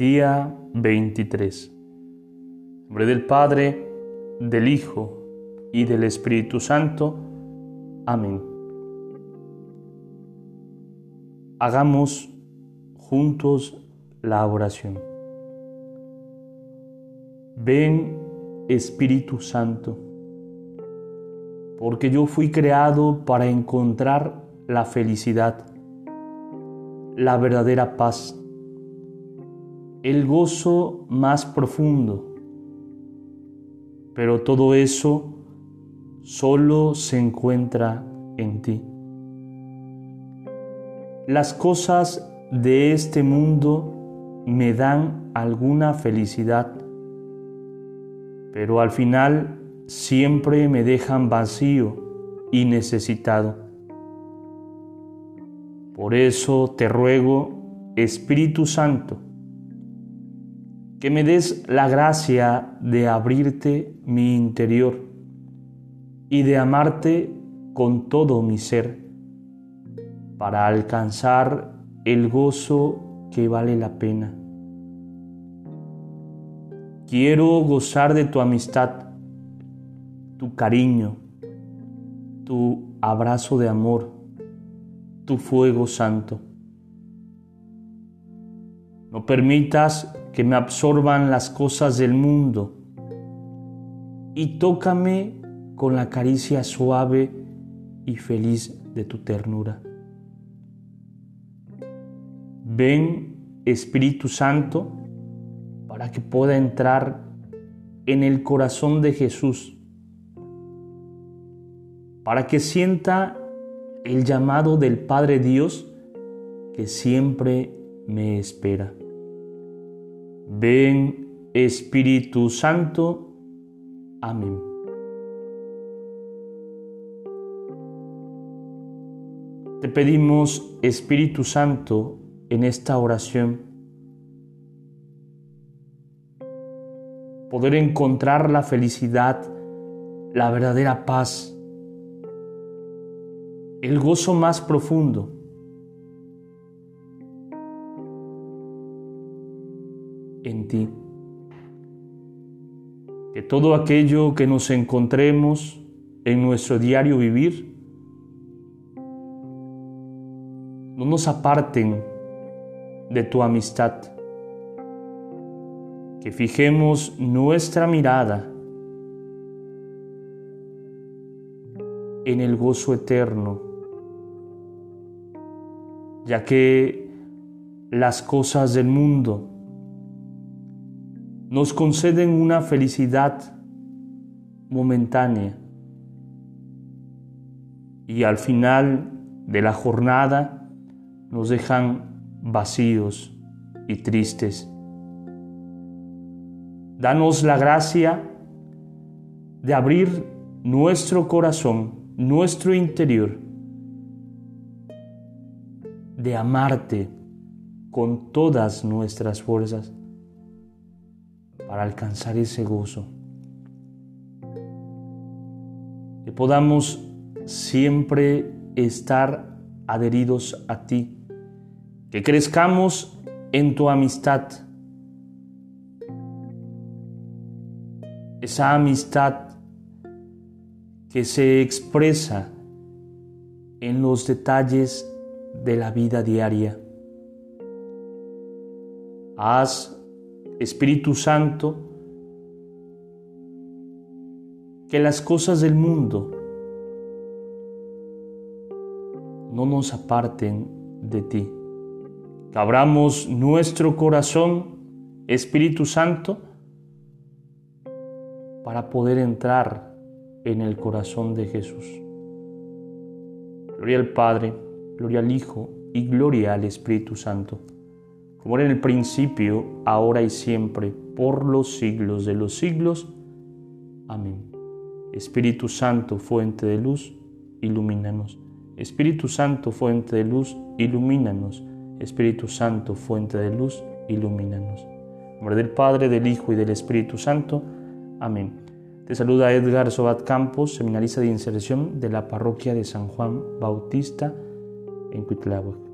Día 23. nombre del Padre, del Hijo y del Espíritu Santo. Amén. Hagamos juntos la oración. Ven Espíritu Santo, porque yo fui creado para encontrar la felicidad, la verdadera paz el gozo más profundo. Pero todo eso solo se encuentra en ti. Las cosas de este mundo me dan alguna felicidad, pero al final siempre me dejan vacío y necesitado. Por eso te ruego, Espíritu Santo, que me des la gracia de abrirte mi interior y de amarte con todo mi ser para alcanzar el gozo que vale la pena. Quiero gozar de tu amistad, tu cariño, tu abrazo de amor, tu fuego santo. No permitas que me absorban las cosas del mundo y tócame con la caricia suave y feliz de tu ternura. Ven, Espíritu Santo, para que pueda entrar en el corazón de Jesús, para que sienta el llamado del Padre Dios que siempre me espera. Ven Espíritu Santo. Amén. Te pedimos, Espíritu Santo, en esta oración, poder encontrar la felicidad, la verdadera paz, el gozo más profundo en ti. Que todo aquello que nos encontremos en nuestro diario vivir no nos aparten de tu amistad. Que fijemos nuestra mirada en el gozo eterno, ya que las cosas del mundo nos conceden una felicidad momentánea y al final de la jornada nos dejan vacíos y tristes. Danos la gracia de abrir nuestro corazón, nuestro interior, de amarte con todas nuestras fuerzas para alcanzar ese gozo. Que podamos siempre estar adheridos a ti. Que crezcamos en tu amistad. Esa amistad que se expresa en los detalles de la vida diaria. Haz Espíritu Santo, que las cosas del mundo no nos aparten de ti. Que abramos nuestro corazón, Espíritu Santo, para poder entrar en el corazón de Jesús. Gloria al Padre, gloria al Hijo y gloria al Espíritu Santo como era en el principio, ahora y siempre, por los siglos de los siglos. Amén. Espíritu Santo, fuente de luz, ilumínanos. Espíritu Santo, fuente de luz, ilumínanos. Espíritu Santo, fuente de luz, ilumínanos. En nombre del Padre, del Hijo y del Espíritu Santo. Amén. Te saluda Edgar Sobat Campos, seminarista de inserción de la parroquia de San Juan Bautista en Cuitláhuac.